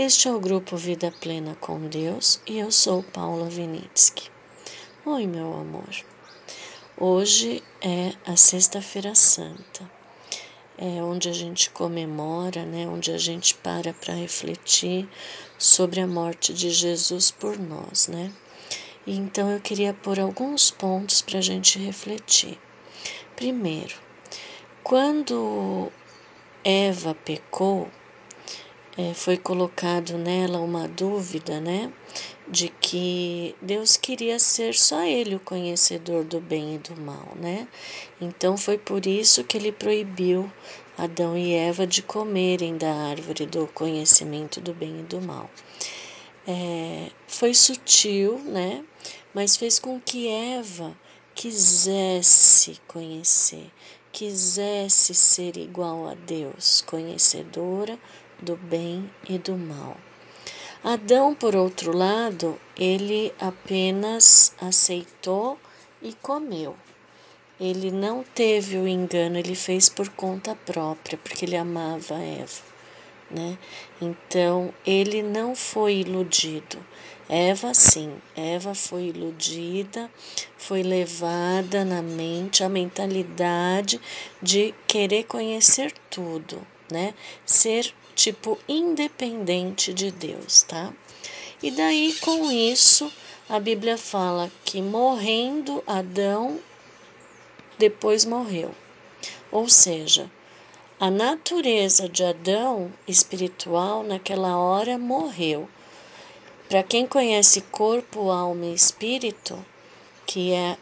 Este é o grupo Vida Plena com Deus e eu sou Paula Vinitsky. Oi, meu amor. Hoje é a Sexta-feira Santa, é onde a gente comemora, né, onde a gente para para refletir sobre a morte de Jesus por nós, né? Então eu queria pôr alguns pontos para a gente refletir. Primeiro, quando Eva pecou, é, foi colocado nela uma dúvida, né? De que Deus queria ser só Ele o conhecedor do bem e do mal, né? Então foi por isso que ele proibiu Adão e Eva de comerem da árvore do conhecimento do bem e do mal. É, foi sutil, né? Mas fez com que Eva quisesse conhecer, quisesse ser igual a Deus, conhecedora do bem e do mal. Adão, por outro lado, ele apenas aceitou e comeu. Ele não teve o engano, ele fez por conta própria, porque ele amava Eva, né? Então, ele não foi iludido. Eva, sim, Eva foi iludida, foi levada na mente a mentalidade de querer conhecer tudo, né? Ser tipo independente de Deus, tá? E daí com isso a Bíblia fala que morrendo Adão depois morreu. Ou seja, a natureza de Adão espiritual naquela hora morreu. Para quem conhece corpo, alma e espírito, que é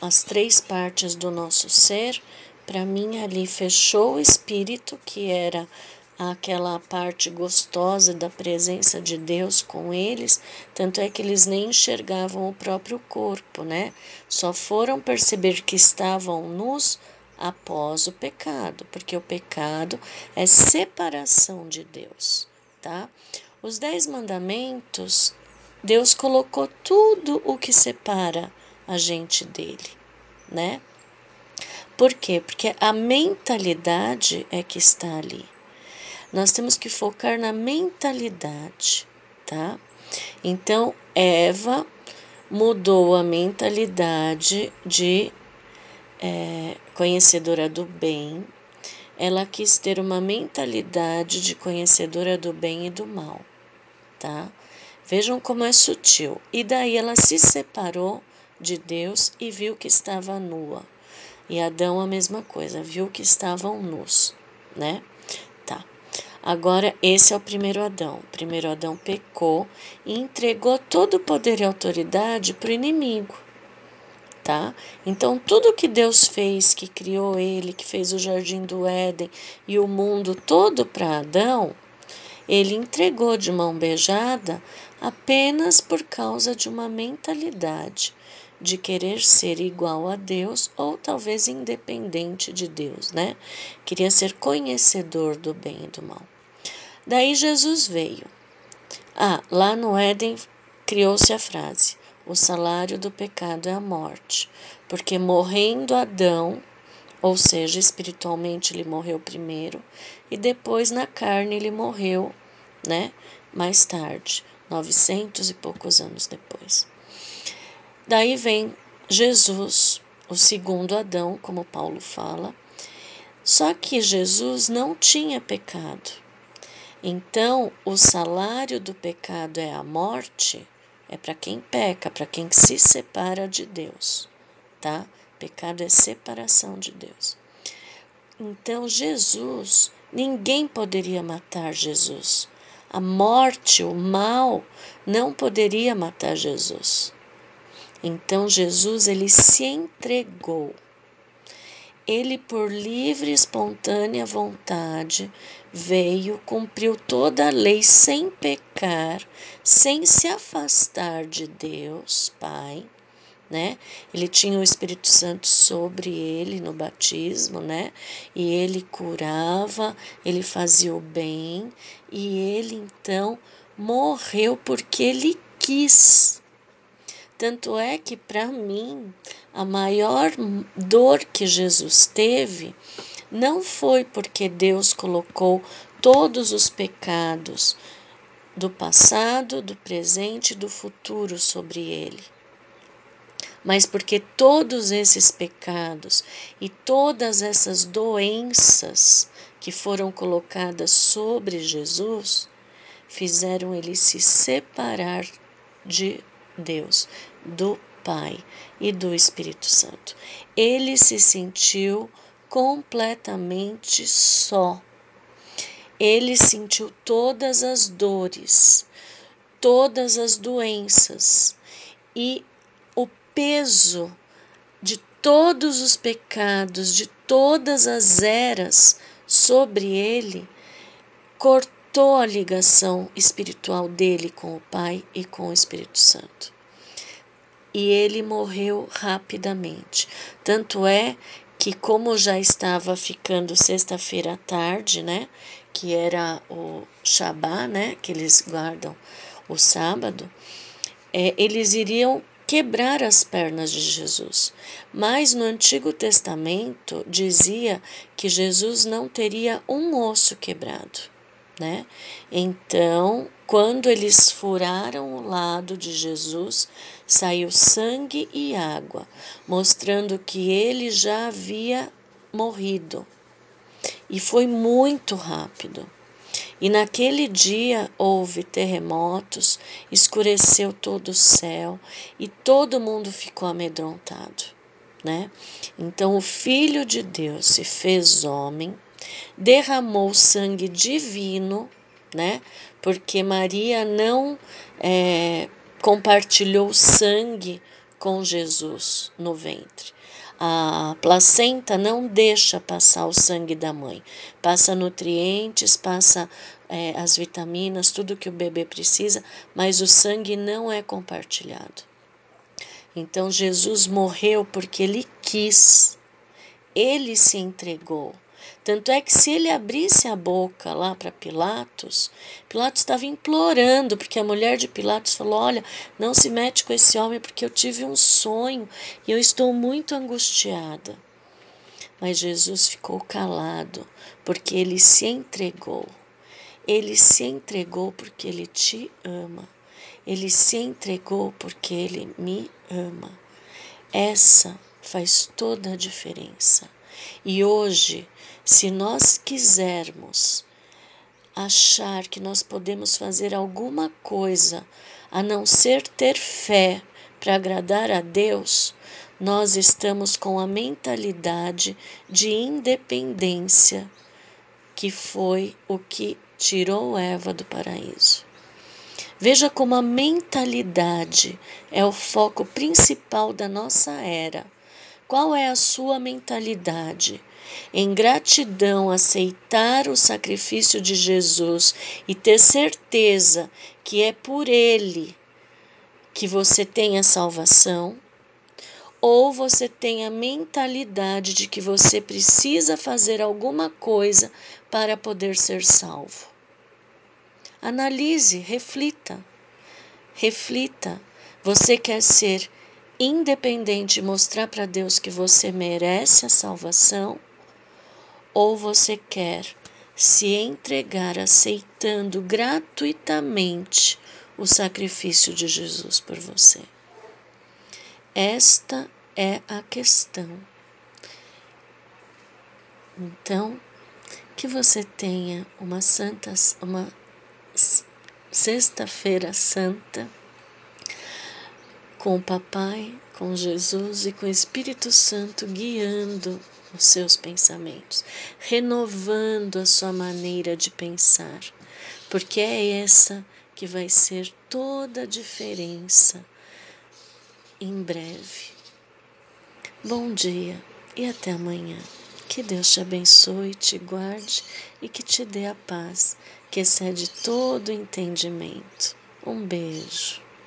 as três partes do nosso ser, para mim ali fechou o espírito, que era aquela parte gostosa da presença de Deus com eles, tanto é que eles nem enxergavam o próprio corpo, né? Só foram perceber que estavam nus após o pecado, porque o pecado é separação de Deus, tá? Os dez mandamentos, Deus colocou tudo o que separa a gente dele, né? Por quê? Porque a mentalidade é que está ali. Nós temos que focar na mentalidade, tá? Então, Eva mudou a mentalidade de é, conhecedora do bem, ela quis ter uma mentalidade de conhecedora do bem e do mal, tá? Vejam como é sutil. E daí ela se separou de Deus e viu que estava nua. E Adão a mesma coisa, viu que estavam nus, né? Agora, esse é o primeiro Adão. O primeiro Adão pecou e entregou todo o poder e autoridade para o inimigo. Tá? Então, tudo que Deus fez, que criou ele, que fez o jardim do Éden e o mundo todo para Adão, ele entregou de mão beijada apenas por causa de uma mentalidade de querer ser igual a Deus ou talvez independente de Deus, né? Queria ser conhecedor do bem e do mal. Daí Jesus veio. Ah, lá no Éden criou-se a frase: o salário do pecado é a morte, porque morrendo Adão, ou seja, espiritualmente ele morreu primeiro e depois na carne ele morreu, né? Mais tarde, 900 e poucos anos depois. Daí vem Jesus, o segundo Adão, como Paulo fala. Só que Jesus não tinha pecado. Então, o salário do pecado é a morte, é para quem peca, para quem se separa de Deus, tá? Pecado é separação de Deus. Então, Jesus, ninguém poderia matar Jesus. A morte, o mal, não poderia matar Jesus. Então Jesus ele se entregou. Ele por livre e espontânea vontade veio, cumpriu toda a lei sem pecar, sem se afastar de Deus, Pai, né? Ele tinha o Espírito Santo sobre ele no batismo, né? E ele curava, ele fazia o bem, e ele então morreu porque ele quis. Tanto é que, para mim, a maior dor que Jesus teve não foi porque Deus colocou todos os pecados do passado, do presente e do futuro sobre ele. Mas porque todos esses pecados e todas essas doenças que foram colocadas sobre Jesus fizeram ele se separar de Deus, do Pai e do Espírito Santo. Ele se sentiu completamente só. Ele sentiu todas as dores, todas as doenças e o peso de todos os pecados, de todas as eras sobre ele, cortou a ligação espiritual dele com o Pai e com o Espírito Santo. E ele morreu rapidamente. Tanto é que como já estava ficando sexta-feira à tarde, né, que era o Shabá, né, que eles guardam o sábado, é, eles iriam quebrar as pernas de Jesus. Mas no Antigo Testamento dizia que Jesus não teria um osso quebrado, né? Então, quando eles furaram o lado de Jesus, saiu sangue e água, mostrando que ele já havia morrido. E foi muito rápido. E naquele dia houve terremotos, escureceu todo o céu e todo mundo ficou amedrontado, né? Então o Filho de Deus se fez homem, derramou sangue divino né? Porque Maria não é, compartilhou sangue com Jesus no ventre. A placenta não deixa passar o sangue da mãe, passa nutrientes, passa é, as vitaminas, tudo que o bebê precisa, mas o sangue não é compartilhado. Então Jesus morreu porque ele quis, ele se entregou. Tanto é que se ele abrisse a boca lá para Pilatos, Pilatos estava implorando, porque a mulher de Pilatos falou: Olha, não se mete com esse homem, porque eu tive um sonho e eu estou muito angustiada. Mas Jesus ficou calado, porque ele se entregou. Ele se entregou porque ele te ama. Ele se entregou porque ele me ama. Essa faz toda a diferença. E hoje, se nós quisermos achar que nós podemos fazer alguma coisa a não ser ter fé para agradar a Deus, nós estamos com a mentalidade de independência que foi o que tirou Eva do paraíso. Veja como a mentalidade é o foco principal da nossa era. Qual é a sua mentalidade? Em gratidão, aceitar o sacrifício de Jesus e ter certeza que é por ele que você tem a salvação? Ou você tem a mentalidade de que você precisa fazer alguma coisa para poder ser salvo? Analise, reflita. Reflita. Você quer ser independente mostrar para Deus que você merece a salvação, ou você quer se entregar aceitando gratuitamente o sacrifício de Jesus por você? Esta é a questão. Então, que você tenha uma santa, uma sexta-feira santa com o Papai, com Jesus e com o Espírito Santo guiando os seus pensamentos, renovando a sua maneira de pensar, porque é essa que vai ser toda a diferença em breve. Bom dia e até amanhã. Que Deus te abençoe, te guarde e que te dê a paz que excede todo entendimento. Um beijo.